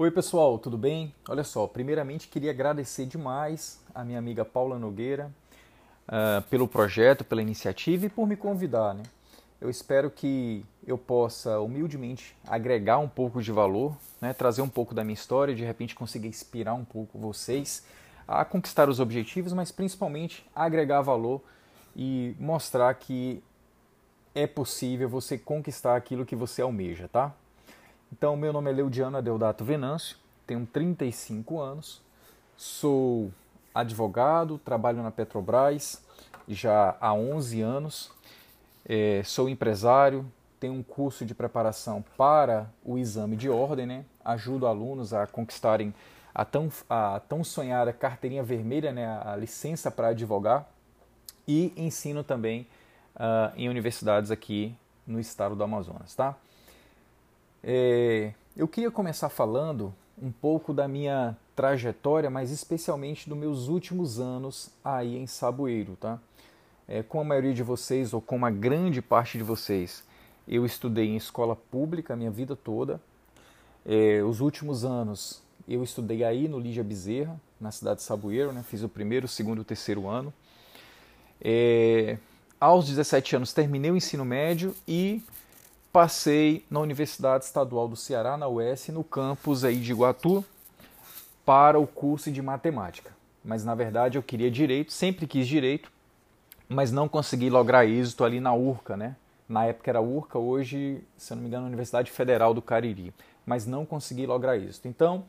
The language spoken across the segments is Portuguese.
Oi pessoal, tudo bem? Olha só, primeiramente queria agradecer demais a minha amiga Paula Nogueira uh, pelo projeto, pela iniciativa e por me convidar. Né? Eu espero que eu possa humildemente agregar um pouco de valor, né? trazer um pouco da minha história, de repente conseguir inspirar um pouco vocês a conquistar os objetivos, mas principalmente agregar valor e mostrar que é possível você conquistar aquilo que você almeja, tá? Então, meu nome é Leudiano Adeodato Venâncio, tenho 35 anos, sou advogado, trabalho na Petrobras já há 11 anos, é, sou empresário, tenho um curso de preparação para o exame de ordem, né? ajudo alunos a conquistarem a tão, a tão sonhada carteirinha vermelha, né? a licença para advogar, e ensino também uh, em universidades aqui no estado do Amazonas. Tá? É, eu queria começar falando um pouco da minha trajetória, mas especialmente dos meus últimos anos aí em Saboeiro, tá? É, com a maioria de vocês, ou com uma grande parte de vocês, eu estudei em escola pública a minha vida toda. É, os últimos anos eu estudei aí no Lígia Bezerra, na cidade de Saboeiro, né? fiz o primeiro, o segundo e o terceiro ano. É, aos 17 anos terminei o ensino médio e passei na Universidade Estadual do Ceará, na UES, no campus aí de Iguatu, para o curso de matemática. Mas na verdade eu queria direito, sempre quis direito, mas não consegui lograr êxito ali na URCA, né? Na época era URCA, hoje, se eu não me engano, Universidade Federal do Cariri, mas não consegui lograr êxito. Então,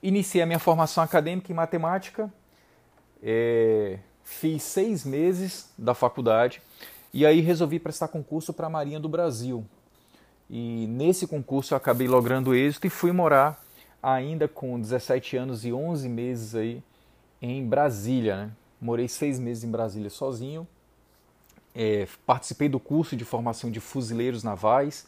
iniciei a minha formação acadêmica em matemática, é, fiz seis meses da faculdade e aí resolvi prestar concurso para a Marinha do Brasil, e nesse concurso eu acabei logrando êxito e fui morar ainda com 17 anos e 11 meses aí em Brasília. Né? Morei seis meses em Brasília sozinho. É, participei do curso de formação de fuzileiros navais.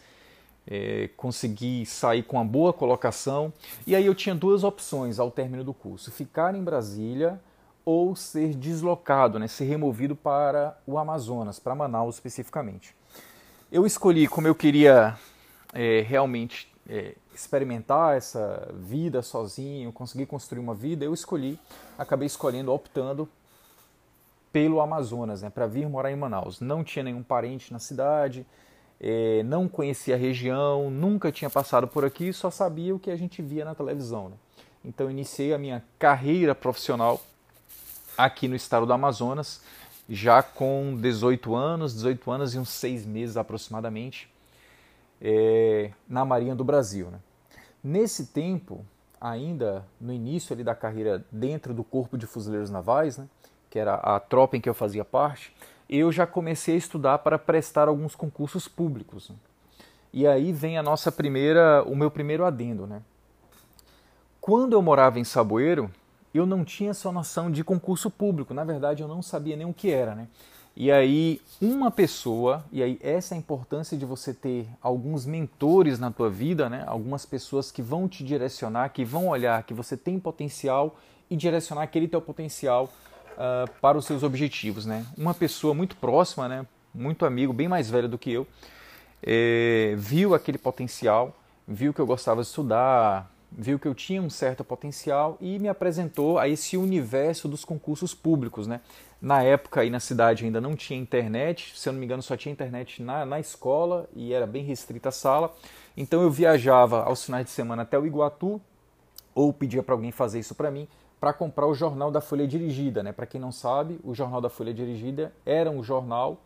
É, consegui sair com uma boa colocação. E aí eu tinha duas opções ao término do curso: ficar em Brasília ou ser deslocado, né, ser removido para o Amazonas, para Manaus especificamente. Eu escolhi como eu queria é, realmente é, experimentar essa vida sozinho, conseguir construir uma vida, eu escolhi, acabei escolhendo, optando pelo Amazonas, né, para vir morar em Manaus. Não tinha nenhum parente na cidade, é, não conhecia a região, nunca tinha passado por aqui, só sabia o que a gente via na televisão. Né? Então iniciei a minha carreira profissional aqui no estado do Amazonas já com 18 anos, 18 anos e uns 6 meses aproximadamente, é, na Marinha do Brasil. Né? Nesse tempo, ainda no início ali da carreira dentro do Corpo de Fuzileiros Navais, né, que era a tropa em que eu fazia parte, eu já comecei a estudar para prestar alguns concursos públicos. Né? E aí vem a nossa primeira, o meu primeiro adendo, né? Quando eu morava em Saboeiro, eu não tinha essa noção de concurso público. Na verdade, eu não sabia nem o que era, né? E aí, uma pessoa, e aí essa é a importância de você ter alguns mentores na tua vida, né? Algumas pessoas que vão te direcionar, que vão olhar que você tem potencial e direcionar aquele teu potencial uh, para os seus objetivos, né? Uma pessoa muito próxima, né? Muito amigo, bem mais velho do que eu, é, viu aquele potencial, viu que eu gostava de estudar, viu que eu tinha um certo potencial e me apresentou a esse universo dos concursos públicos. Né? Na época aí na cidade ainda não tinha internet, se eu não me engano só tinha internet na, na escola e era bem restrita a sala. Então eu viajava aos finais de semana até o Iguatu ou pedia para alguém fazer isso para mim para comprar o jornal da Folha Dirigida. Né? Para quem não sabe, o jornal da Folha Dirigida era um jornal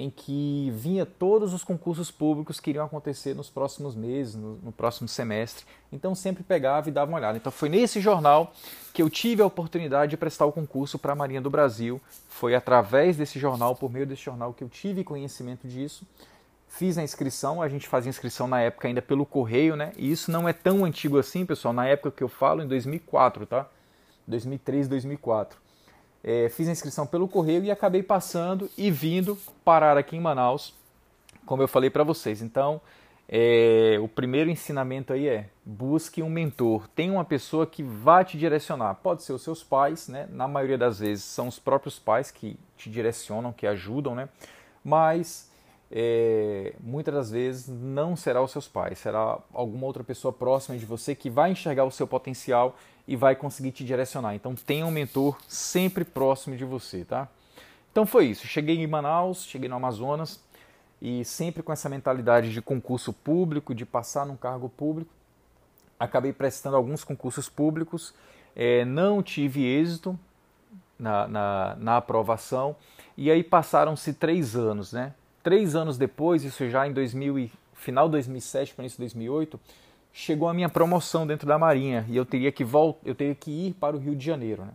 em que vinha todos os concursos públicos que iriam acontecer nos próximos meses, no, no, próximo semestre. Então sempre pegava e dava uma olhada. Então foi nesse jornal que eu tive a oportunidade de prestar o concurso para a Marinha do Brasil. Foi através desse jornal, por meio desse jornal, que eu tive conhecimento disso. Fiz a inscrição, a gente fazia inscrição na época ainda pelo correio, né? E isso não é tão antigo assim, pessoal. Na época que eu falo, em 2004, tá? 2003, 2004 é, fiz a inscrição pelo correio e acabei passando e vindo parar aqui em Manaus, como eu falei para vocês. Então, é, o primeiro ensinamento aí é busque um mentor, tenha uma pessoa que vá te direcionar. Pode ser os seus pais, né? Na maioria das vezes são os próprios pais que te direcionam, que ajudam, né? Mas é, muitas das vezes não será os seus pais, será alguma outra pessoa próxima de você que vai enxergar o seu potencial e vai conseguir te direcionar. Então tenha um mentor sempre próximo de você, tá? Então foi isso. Cheguei em Manaus, cheguei no Amazonas e sempre com essa mentalidade de concurso público, de passar num cargo público. Acabei prestando alguns concursos públicos, é, não tive êxito na, na, na aprovação e aí passaram-se três anos, né? Três anos depois, isso já em 2000 e, final de 2007 para início de 2008, chegou a minha promoção dentro da Marinha e eu teria que voltar, eu teria que ir para o Rio de Janeiro. Né?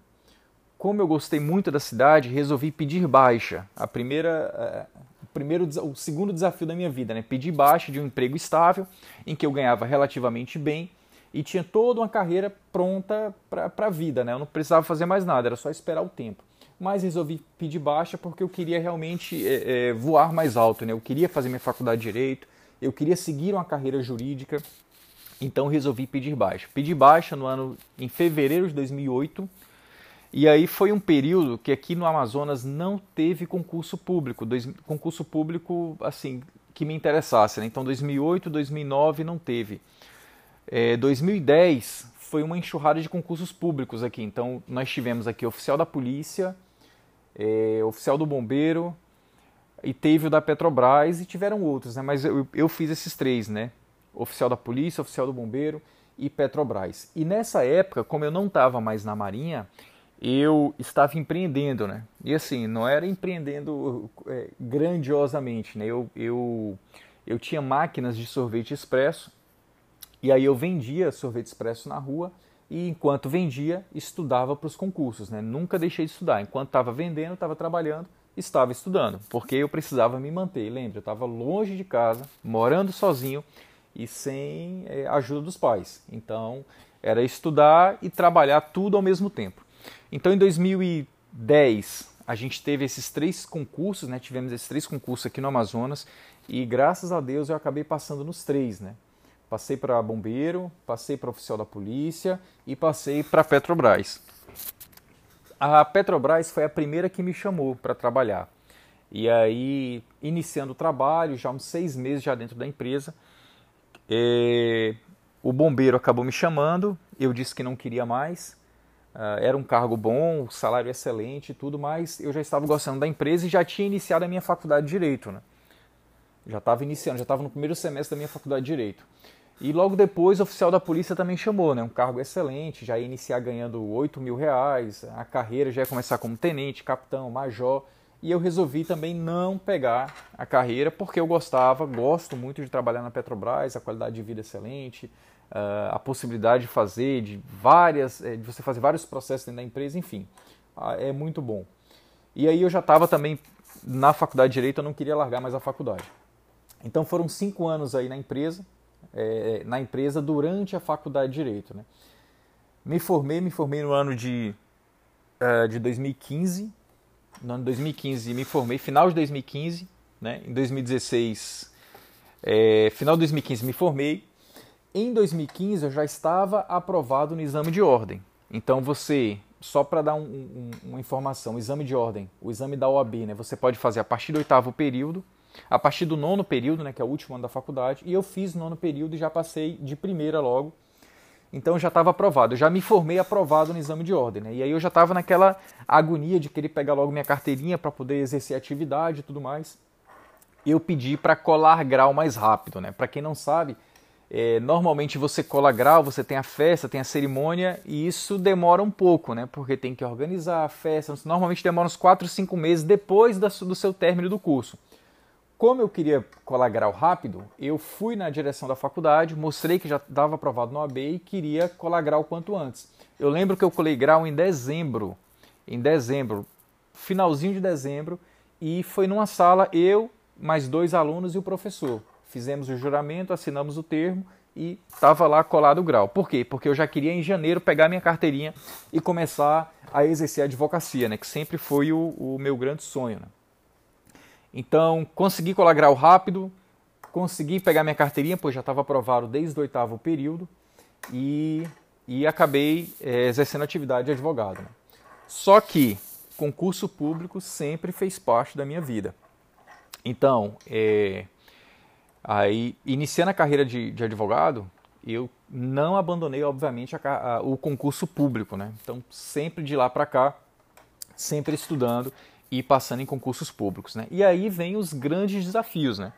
Como eu gostei muito da cidade, resolvi pedir baixa. A primeira, uh, o primeiro, o segundo desafio da minha vida, né? Pedir baixa de um emprego estável, em que eu ganhava relativamente bem e tinha toda uma carreira pronta para a vida, né? Eu não precisava fazer mais nada, era só esperar o tempo. Mas resolvi pedir baixa porque eu queria realmente é, é, voar mais alto, né? Eu queria fazer minha faculdade de direito, eu queria seguir uma carreira jurídica então resolvi pedir baixa. Pedi baixa no ano em fevereiro de 2008. E aí foi um período que aqui no Amazonas não teve concurso público, dois, concurso público assim que me interessasse. Né? Então 2008, 2009 não teve. É, 2010 foi uma enxurrada de concursos públicos aqui. Então nós tivemos aqui oficial da polícia, é, oficial do bombeiro e teve o da Petrobras e tiveram outros, né? Mas eu, eu fiz esses três, né? oficial da polícia, oficial do bombeiro e Petrobras. E nessa época, como eu não estava mais na Marinha, eu estava empreendendo, né? E assim, não era empreendendo é, grandiosamente, né? Eu, eu, eu tinha máquinas de sorvete expresso e aí eu vendia sorvete expresso na rua e enquanto vendia, estudava para os concursos, né? Nunca deixei de estudar. Enquanto estava vendendo, estava trabalhando, estava estudando, porque eu precisava me manter. Lembra, eu estava longe de casa, morando sozinho e sem é, ajuda dos pais. Então, era estudar e trabalhar tudo ao mesmo tempo. Então, em 2010, a gente teve esses três concursos, né? Tivemos esses três concursos aqui no Amazonas e graças a Deus eu acabei passando nos três, né? Passei para bombeiro, passei para oficial da polícia e passei para Petrobras. A Petrobras foi a primeira que me chamou para trabalhar. E aí, iniciando o trabalho, já uns seis meses já dentro da empresa, e o bombeiro acabou me chamando, eu disse que não queria mais. Uh, era um cargo bom, salário excelente e tudo, mas eu já estava gostando da empresa e já tinha iniciado a minha faculdade de Direito. Né? Já estava iniciando, já estava no primeiro semestre da minha faculdade de Direito. E logo depois o oficial da polícia também chamou, né? um cargo excelente, já ia iniciar ganhando 8 mil reais, a carreira já ia começar como tenente, capitão, major e eu resolvi também não pegar a carreira porque eu gostava, gosto muito de trabalhar na Petrobras, a qualidade de vida é excelente, uh, a possibilidade de fazer de várias, eh, de você fazer vários processos dentro da empresa, enfim, uh, é muito bom. E aí eu já estava também na faculdade de direito, eu não queria largar mais a faculdade. Então foram cinco anos aí na empresa, é, na empresa durante a faculdade de direito, né? Me formei, me formei no ano de, uh, de 2015 no ano 2015 me formei, final de 2015, né? em 2016, é, final de 2015 me formei. Em 2015 eu já estava aprovado no exame de ordem. Então você, só para dar um, um, uma informação, o exame de ordem, o exame da OAB, né? você pode fazer a partir do oitavo período, a partir do nono período, né, que é o último ano da faculdade, e eu fiz nono período e já passei de primeira logo então já estava aprovado. Eu já me formei aprovado no exame de ordem. Né? E aí eu já estava naquela agonia de querer pegar logo minha carteirinha para poder exercer atividade e tudo mais. Eu pedi para colar grau mais rápido. Né? Para quem não sabe, é, normalmente você cola grau, você tem a festa, tem a cerimônia e isso demora um pouco, né? Porque tem que organizar a festa. Normalmente demora uns 4, 5 meses depois do seu término do curso. Como eu queria colar grau rápido, eu fui na direção da faculdade, mostrei que já estava aprovado no AB e queria colar grau quanto antes. Eu lembro que eu colei grau em dezembro, em dezembro, finalzinho de dezembro, e foi numa sala eu, mais dois alunos e o professor. Fizemos o juramento, assinamos o termo e estava lá colado o grau. Por quê? Porque eu já queria em janeiro pegar minha carteirinha e começar a exercer a advocacia, né? que sempre foi o, o meu grande sonho. Né? Então, consegui colar grau rápido, consegui pegar minha carteirinha, pois já estava aprovado desde o oitavo período, e, e acabei é, exercendo atividade de advogado. Né? Só que concurso público sempre fez parte da minha vida. Então, é, aí, iniciando a carreira de, de advogado, eu não abandonei, obviamente, a, a, o concurso público, né? Então, sempre de lá para cá, sempre estudando e passando em concursos públicos, né? E aí vem os grandes desafios, né?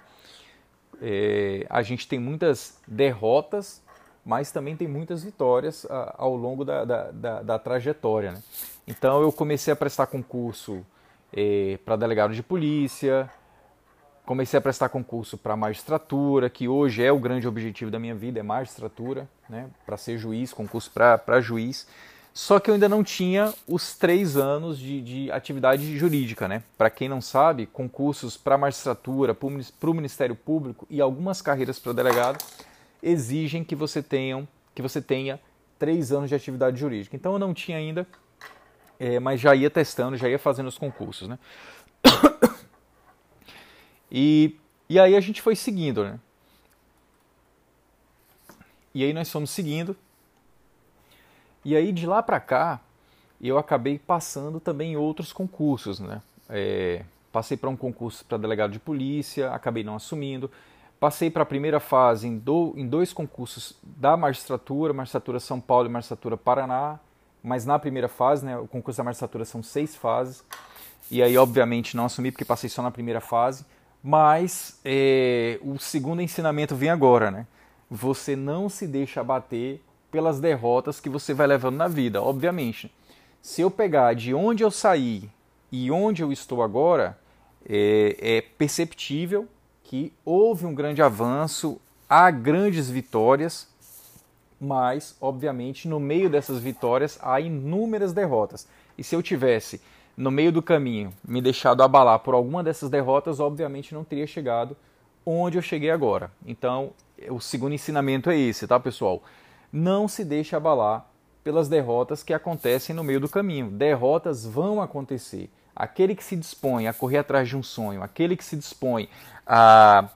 É, a gente tem muitas derrotas, mas também tem muitas vitórias a, ao longo da, da, da, da, trajetória, né? Então, eu comecei a prestar concurso é, para delegado de polícia, comecei a prestar concurso para magistratura, que hoje é o grande objetivo da minha vida, é magistratura, né, para ser juiz, concurso para juiz. Só que eu ainda não tinha os três anos de, de atividade jurídica. Né? Para quem não sabe, concursos para magistratura, para o Ministério Público e algumas carreiras para delegado exigem que você, tenham, que você tenha três anos de atividade jurídica. Então eu não tinha ainda, é, mas já ia testando, já ia fazendo os concursos. Né? E, e aí a gente foi seguindo, né? E aí nós fomos seguindo. E aí de lá para cá, eu acabei passando também em outros concursos, né? É, passei para um concurso para delegado de polícia, acabei não assumindo. Passei para a primeira fase em, do, em dois concursos da magistratura, magistratura São Paulo e magistratura Paraná, mas na primeira fase, né, o concurso da magistratura são seis fases. E aí, obviamente, não assumi porque passei só na primeira fase. Mas é, o segundo ensinamento vem agora, né? Você não se deixa abater pelas derrotas que você vai levando na vida, obviamente. Se eu pegar de onde eu saí e onde eu estou agora, é, é perceptível que houve um grande avanço, há grandes vitórias, mas, obviamente, no meio dessas vitórias há inúmeras derrotas. E se eu tivesse no meio do caminho me deixado abalar por alguma dessas derrotas, obviamente não teria chegado onde eu cheguei agora. Então, o segundo ensinamento é esse, tá, pessoal? Não se deixe abalar pelas derrotas que acontecem no meio do caminho. Derrotas vão acontecer. Aquele que se dispõe a correr atrás de um sonho, aquele que se dispõe a,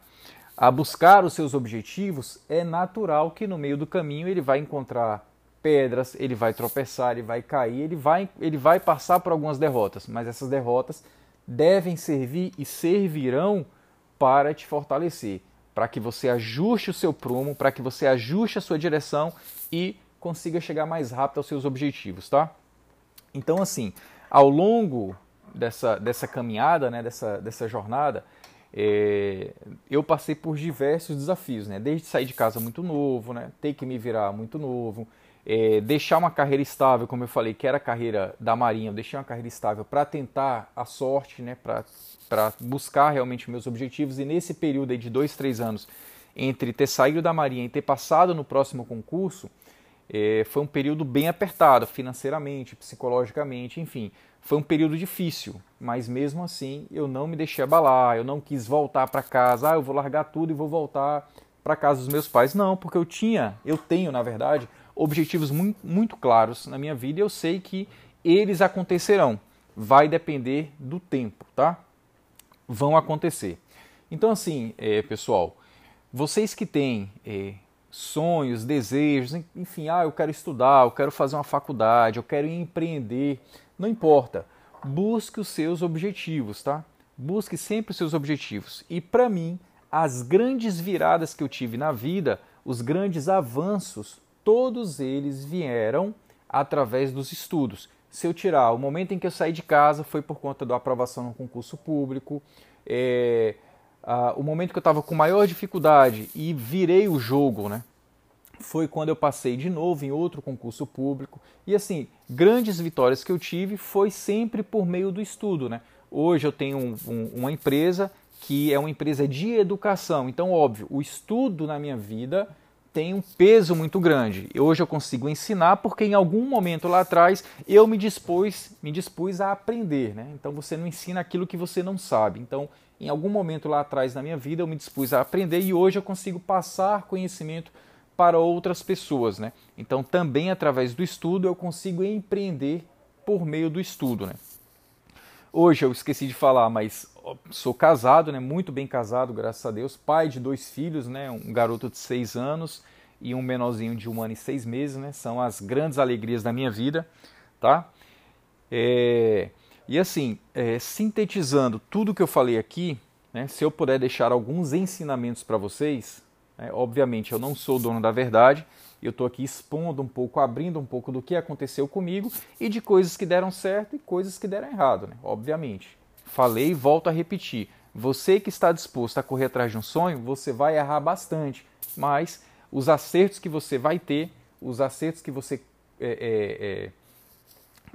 a buscar os seus objetivos, é natural que no meio do caminho ele vai encontrar pedras, ele vai tropeçar, ele vai cair, ele vai, ele vai passar por algumas derrotas, mas essas derrotas devem servir e servirão para te fortalecer, para que você ajuste o seu prumo, para que você ajuste a sua direção e consiga chegar mais rápido aos seus objetivos, tá? Então, assim, ao longo dessa, dessa caminhada, né, dessa, dessa jornada, é, eu passei por diversos desafios, né? Desde sair de casa muito novo, né? Ter que me virar muito novo, é, deixar uma carreira estável, como eu falei, que era a carreira da Marinha, eu deixei uma carreira estável para tentar a sorte, né, para buscar realmente meus objetivos. E nesse período de dois, três anos, entre ter saído da Marinha e ter passado no próximo concurso, é, foi um período bem apertado financeiramente, psicologicamente, enfim. Foi um período difícil, mas mesmo assim eu não me deixei abalar, eu não quis voltar para casa, ah, eu vou largar tudo e vou voltar para casa dos meus pais. Não, porque eu tinha, eu tenho, na verdade, objetivos muito, muito claros na minha vida e eu sei que eles acontecerão. Vai depender do tempo, tá? Vão acontecer. Então, assim, é, pessoal, vocês que têm é, sonhos, desejos, enfim, ah, eu quero estudar, eu quero fazer uma faculdade, eu quero empreender, não importa. Busque os seus objetivos, tá? Busque sempre os seus objetivos. E para mim, as grandes viradas que eu tive na vida, os grandes avanços todos eles vieram através dos estudos. Se eu tirar o momento em que eu saí de casa foi por conta da aprovação no concurso público, é, a, o momento que eu estava com maior dificuldade e virei o jogo, né? Foi quando eu passei de novo em outro concurso público. E assim, grandes vitórias que eu tive foi sempre por meio do estudo, né? Hoje eu tenho um, um, uma empresa que é uma empresa de educação. Então, óbvio, o estudo na minha vida tem um peso muito grande. Hoje eu consigo ensinar porque em algum momento lá atrás eu me dispus, me dispus a aprender, né? Então você não ensina aquilo que você não sabe. Então, em algum momento lá atrás na minha vida eu me dispus a aprender e hoje eu consigo passar conhecimento para outras pessoas, né? Então, também através do estudo eu consigo empreender por meio do estudo, né? Hoje eu esqueci de falar, mas sou casado, né? Muito bem casado, graças a Deus. Pai de dois filhos, né? Um garoto de seis anos e um menorzinho de um ano e seis meses, né? São as grandes alegrias da minha vida, tá? É... E assim, é, sintetizando tudo que eu falei aqui, né, se eu puder deixar alguns ensinamentos para vocês, né, obviamente eu não sou dono da verdade, eu estou aqui expondo um pouco, abrindo um pouco do que aconteceu comigo e de coisas que deram certo e coisas que deram errado, né, obviamente. Falei e volto a repetir. Você que está disposto a correr atrás de um sonho, você vai errar bastante, mas os acertos que você vai ter, os acertos que você é, é, é,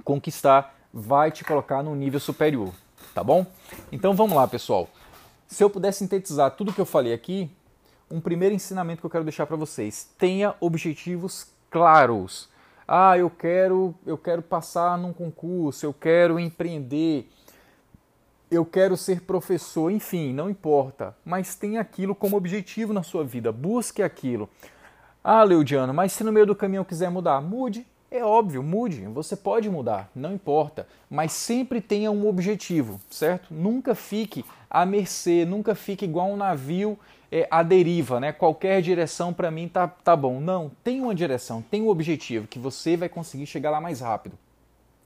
conquistar, vai te colocar num nível superior, tá bom? Então vamos lá, pessoal. Se eu puder sintetizar tudo que eu falei aqui, um primeiro ensinamento que eu quero deixar para vocês: tenha objetivos claros. Ah, eu quero, eu quero passar num concurso, eu quero empreender, eu quero ser professor, enfim, não importa, mas tenha aquilo como objetivo na sua vida, busque aquilo. Ah, Leudiano, mas se no meio do caminho eu quiser mudar, mude. É óbvio, mude, você pode mudar, não importa, mas sempre tenha um objetivo, certo? Nunca fique à mercê, nunca fique igual um navio é, à deriva, né? Qualquer direção para mim tá, tá bom. Não, tem uma direção, tem um objetivo que você vai conseguir chegar lá mais rápido.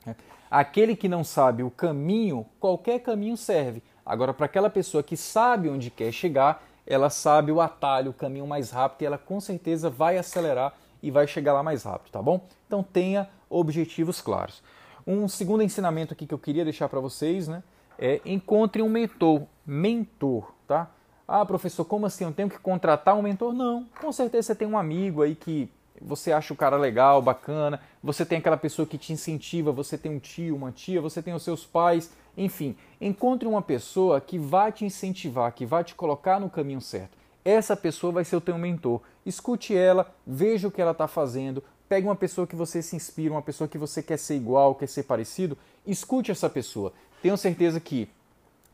Né? Aquele que não sabe o caminho, qualquer caminho serve. Agora, para aquela pessoa que sabe onde quer chegar, ela sabe o atalho, o caminho mais rápido e ela com certeza vai acelerar e vai chegar lá mais rápido, tá bom? Então tenha objetivos claros. Um segundo ensinamento aqui que eu queria deixar para vocês, né, é encontre um mentor, mentor, tá? Ah, professor, como assim? Eu tenho que contratar um mentor? Não, com certeza você tem um amigo aí que você acha o cara legal, bacana, você tem aquela pessoa que te incentiva, você tem um tio, uma tia, você tem os seus pais, enfim, encontre uma pessoa que vai te incentivar, que vai te colocar no caminho certo. Essa pessoa vai ser o teu mentor. Escute ela, veja o que ela está fazendo, pegue uma pessoa que você se inspira, uma pessoa que você quer ser igual, quer ser parecido, escute essa pessoa. Tenho certeza que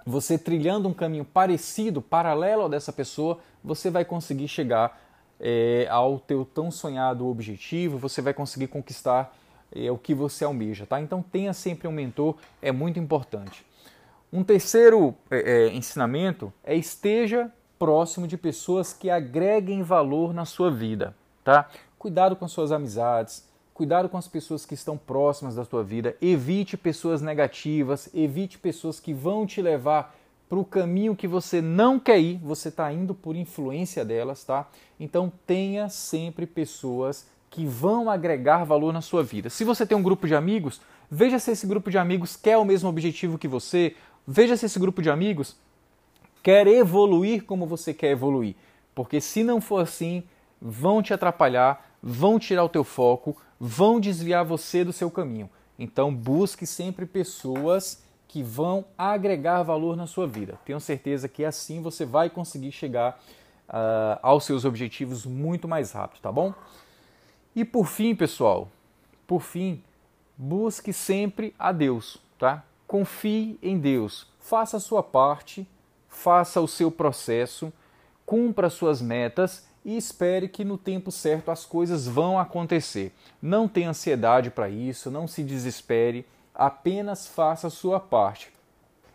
você trilhando um caminho parecido, paralelo ao dessa pessoa, você vai conseguir chegar é, ao teu tão sonhado objetivo, você vai conseguir conquistar é, o que você almeja, tá? Então tenha sempre um mentor, é muito importante. Um terceiro é, é, ensinamento é esteja próximo de pessoas que agreguem valor na sua vida, tá? Cuidado com suas amizades, cuidado com as pessoas que estão próximas da sua vida, evite pessoas negativas, evite pessoas que vão te levar para o caminho que você não quer ir, você está indo por influência delas, tá? Então tenha sempre pessoas que vão agregar valor na sua vida. Se você tem um grupo de amigos, veja se esse grupo de amigos quer o mesmo objetivo que você, veja se esse grupo de amigos quer evoluir como você quer evoluir. Porque se não for assim, vão te atrapalhar, vão tirar o teu foco, vão desviar você do seu caminho. Então busque sempre pessoas que vão agregar valor na sua vida. Tenho certeza que assim você vai conseguir chegar uh, aos seus objetivos muito mais rápido, tá bom? E por fim, pessoal, por fim, busque sempre a Deus, tá? Confie em Deus, faça a sua parte, faça o seu processo, cumpra suas metas e espere que no tempo certo as coisas vão acontecer. Não tenha ansiedade para isso, não se desespere apenas faça a sua parte.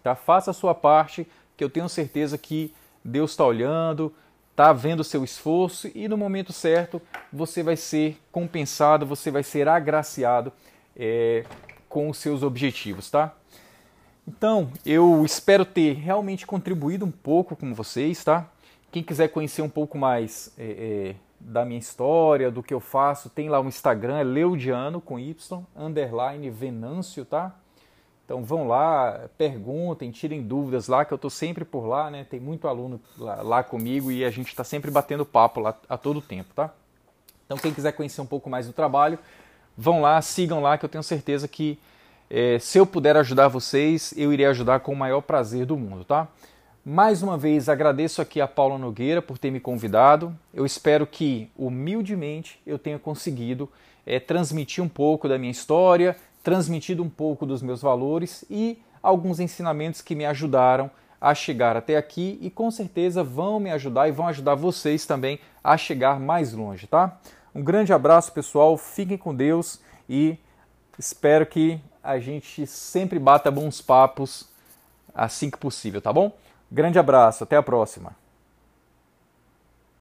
Tá? Faça a sua parte, que eu tenho certeza que Deus está olhando, está vendo o seu esforço e no momento certo você vai ser compensado, você vai ser agraciado é, com os seus objetivos, tá? Então, eu espero ter realmente contribuído um pouco com vocês, tá? Quem quiser conhecer um pouco mais é, é, da minha história, do que eu faço, tem lá o Instagram, é Leudiano com Y, underline Venâncio, tá? Então vão lá, perguntem, tirem dúvidas lá, que eu estou sempre por lá, né? Tem muito aluno lá, lá comigo e a gente está sempre batendo papo lá a todo tempo, tá? Então quem quiser conhecer um pouco mais do trabalho, vão lá, sigam lá, que eu tenho certeza que é, se eu puder ajudar vocês, eu irei ajudar com o maior prazer do mundo, tá? Mais uma vez agradeço aqui a Paula Nogueira por ter me convidado. Eu espero que, humildemente, eu tenha conseguido é, transmitir um pouco da minha história, transmitido um pouco dos meus valores e alguns ensinamentos que me ajudaram a chegar até aqui e com certeza vão me ajudar e vão ajudar vocês também a chegar mais longe, tá? Um grande abraço, pessoal. Fiquem com Deus e espero que a gente sempre bata bons papos assim que possível, tá bom? Grande abraço, até a próxima.